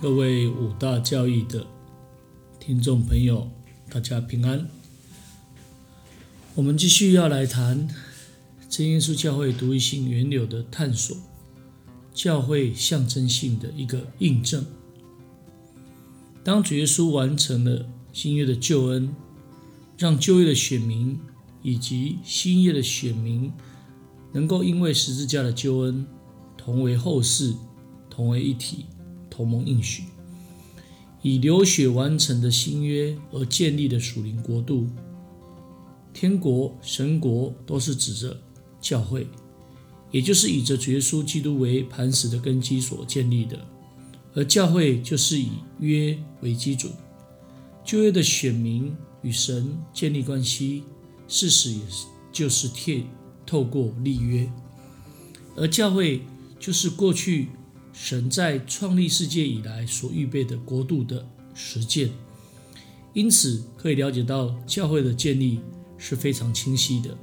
各位五大教义的听众朋友，大家平安。我们继续要来谈真耶稣教会独一性源流的探索，教会象征性的一个印证。当主耶稣完成了新约的救恩，让旧约的选民以及新约的选民能够因为十字架的救恩，同为后世，同为一体。同盟应许，以流血完成的新约而建立的属灵国度，天国、神国都是指着教会，也就是以着耶稣基督为磐石的根基所建立的，而教会就是以约为基准。旧约的选民与神建立关系，事实也是就是贴透过立约，而教会就是过去。神在创立世界以来所预备的国度的实践，因此可以了解到教会的建立是非常清晰的，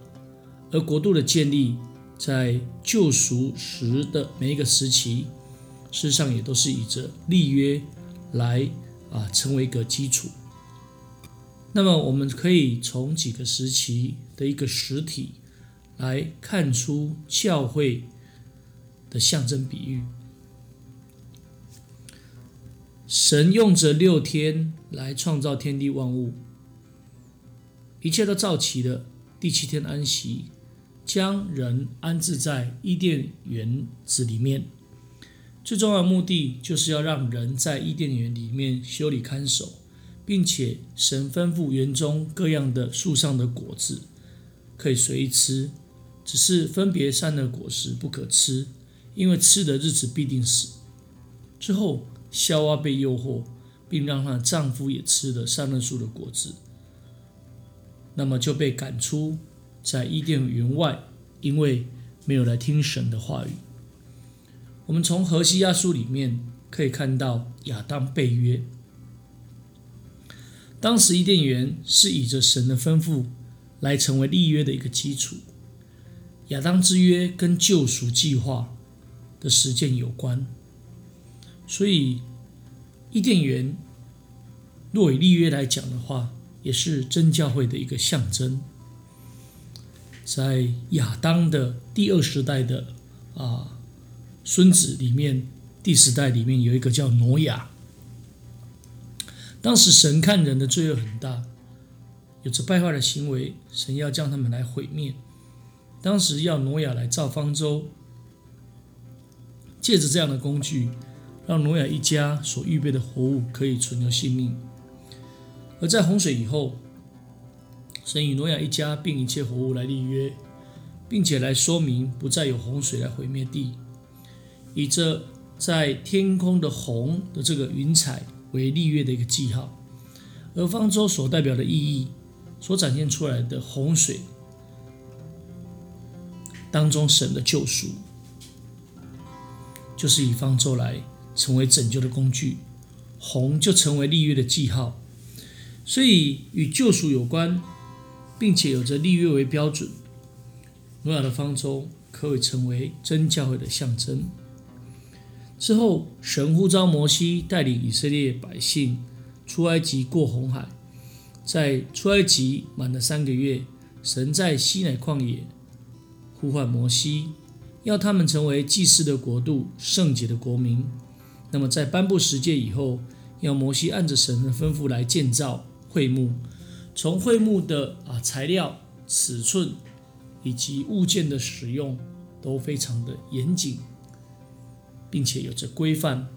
而国度的建立在救赎时的每一个时期，事实上也都是以着立约来啊成为一个基础。那么我们可以从几个时期的一个实体来看出教会的象征比喻。神用着六天来创造天地万物，一切都造齐了。第七天安息，将人安置在伊甸园子里面。最重要的目的就是要让人在伊甸园里面修理看守，并且神吩咐园中各样的树上的果子可以随意吃，只是分别善的果实不可吃，因为吃的日子必定死。之后。夏娃被诱惑，并让她的丈夫也吃了善恶树的果子，那么就被赶出在伊甸园外，因为没有来听神的话语。我们从何西亚书里面可以看到亚当被约，当时伊甸园是以着神的吩咐来成为立约的一个基础。亚当之约跟救赎计划的实践有关。所以，伊甸园若以立约来讲的话，也是真教会的一个象征。在亚当的第二时代的啊孙子里面，第十代里面有一个叫挪亚。当时神看人的罪恶很大，有着败坏的行为，神要将他们来毁灭。当时要挪亚来造方舟，借着这样的工具。让挪亚一家所预备的活物可以存留性命，而在洪水以后，神与挪亚一家并一切活物来立约，并且来说明不再有洪水来毁灭地，以这在天空的红的这个云彩为立约的一个记号，而方舟所代表的意义，所展现出来的洪水当中神的救赎，就是以方舟来。成为拯救的工具，红就成为立约的记号，所以与救赎有关，并且有着立约为标准。诺亚的方舟可以成为真教会的象征。之后，神呼召摩西带领以色列百姓出埃及过红海，在出埃及满了三个月，神在西乃旷野呼唤摩西，要他们成为祭祀的国度、圣洁的国民。那么，在颁布十诫以后，要摩西按着神的吩咐来建造会幕，从会幕的啊材料、尺寸以及物件的使用都非常的严谨，并且有着规范。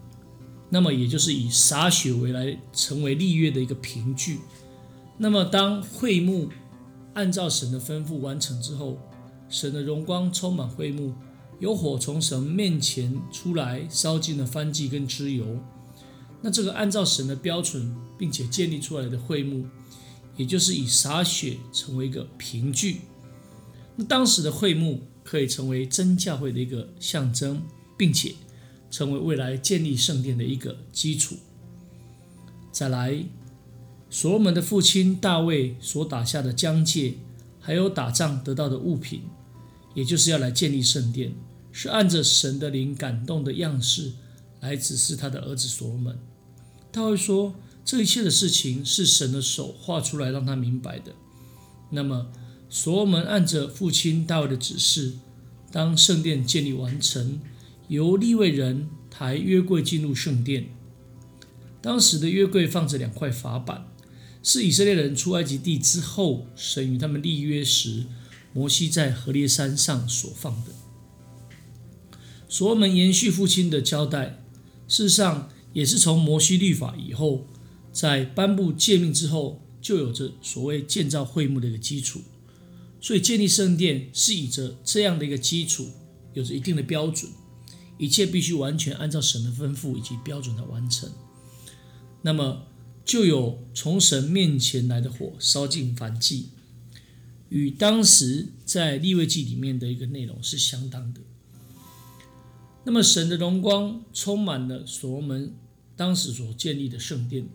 那么，也就是以洒血为来成为立约的一个凭据。那么，当会幕按照神的吩咐完成之后，神的荣光充满会幕。有火从神面前出来，烧尽了燔祭跟脂油。那这个按照神的标准，并且建立出来的会幕，也就是以洒血成为一个凭据。那当时的会幕可以成为真教会的一个象征，并且成为未来建立圣殿的一个基础。再来，所罗门的父亲大卫所打下的疆界，还有打仗得到的物品，也就是要来建立圣殿。是按着神的灵感动的样式来指示他的儿子所罗门。他会说，这一切的事情是神的手画出来让他明白的。那么，所罗门按着父亲大卫的指示，当圣殿建立完成，由利未人抬约柜进入圣殿。当时的约柜放着两块法板，是以色列人出埃及地之后，神与他们立约时，摩西在何烈山上所放的。所罗门延续父亲的交代，事实上也是从摩西律法以后，在颁布诫命之后，就有着所谓建造会幕的一个基础。所以建立圣殿是以着这样的一个基础，有着一定的标准，一切必须完全按照神的吩咐以及标准来完成。那么就有从神面前来的火烧尽燔祭，与当时在立位记里面的一个内容是相当的。那么神的荣光充满了所罗门当时所建立的圣殿，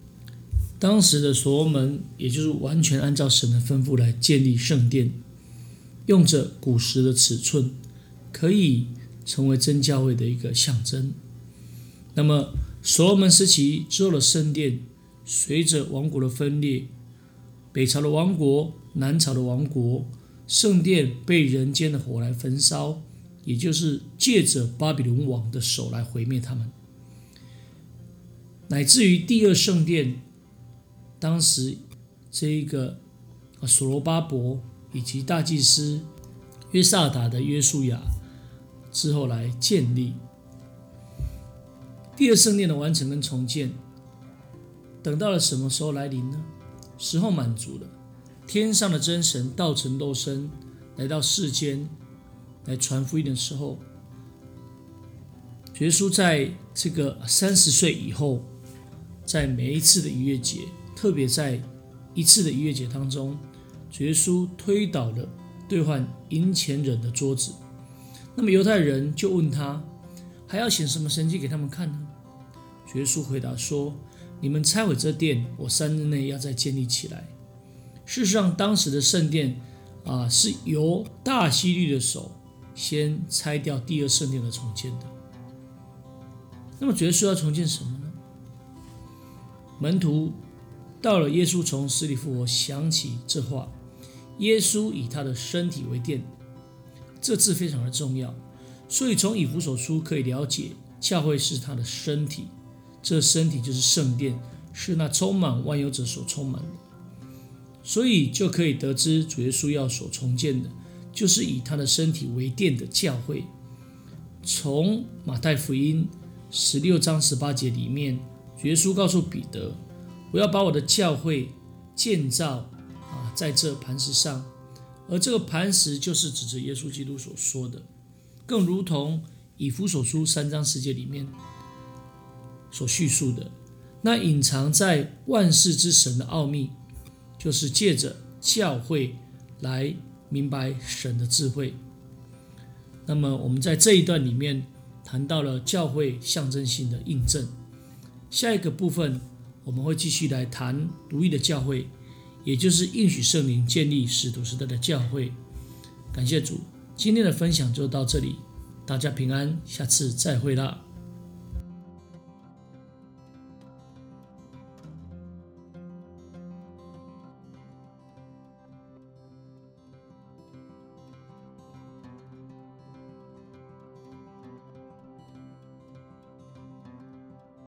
当时的所罗门也就是完全按照神的吩咐来建立圣殿，用着古时的尺寸，可以成为真教会的一个象征。那么。所罗门时期之后的圣殿，随着王国的分裂，北朝的王国、南朝的王国，圣殿被人间的火来焚烧，也就是借着巴比伦王的手来毁灭他们，乃至于第二圣殿，当时这一个啊所罗巴伯以及大祭司约萨达的约书亚之后来建立。第二圣殿的完成跟重建，等到了什么时候来临呢？时候满足了，天上的真神道成肉身来到世间来传福音的时候，耶稣在这个三十岁以后，在每一次的逾越节，特别在一次的逾越节当中，耶稣推倒了兑换银钱人的桌子。那么犹太人就问他。还要显什么神迹给他们看呢？耶稣回答说：“你们拆毁这殿，我三日内要再建立起来。”事实上，当时的圣殿啊，是由大希律的手先拆掉第二圣殿的重建的。那么，主耶稣要重建什么呢？门徒到了耶稣从死里复活，想起这话：耶稣以他的身体为殿，这字非常的重要。所以，从以弗所书可以了解，教会是他的身体，这身体就是圣殿，是那充满万有者所充满的。所以，就可以得知主耶稣要所重建的，就是以他的身体为殿的教会。从马太福音十六章十八节里面，耶稣告诉彼得：“我要把我的教会建造啊，在这磐石上。”而这个磐石就是指着耶稣基督所说的。更如同以弗所书三章十节里面所叙述的，那隐藏在万世之神的奥秘，就是借着教会来明白神的智慧。那么，我们在这一段里面谈到了教会象征性的印证。下一个部分，我们会继续来谈独一的教会，也就是应许圣灵建立使徒时代的教会。感谢主。今天的分享就到这里，大家平安，下次再会啦。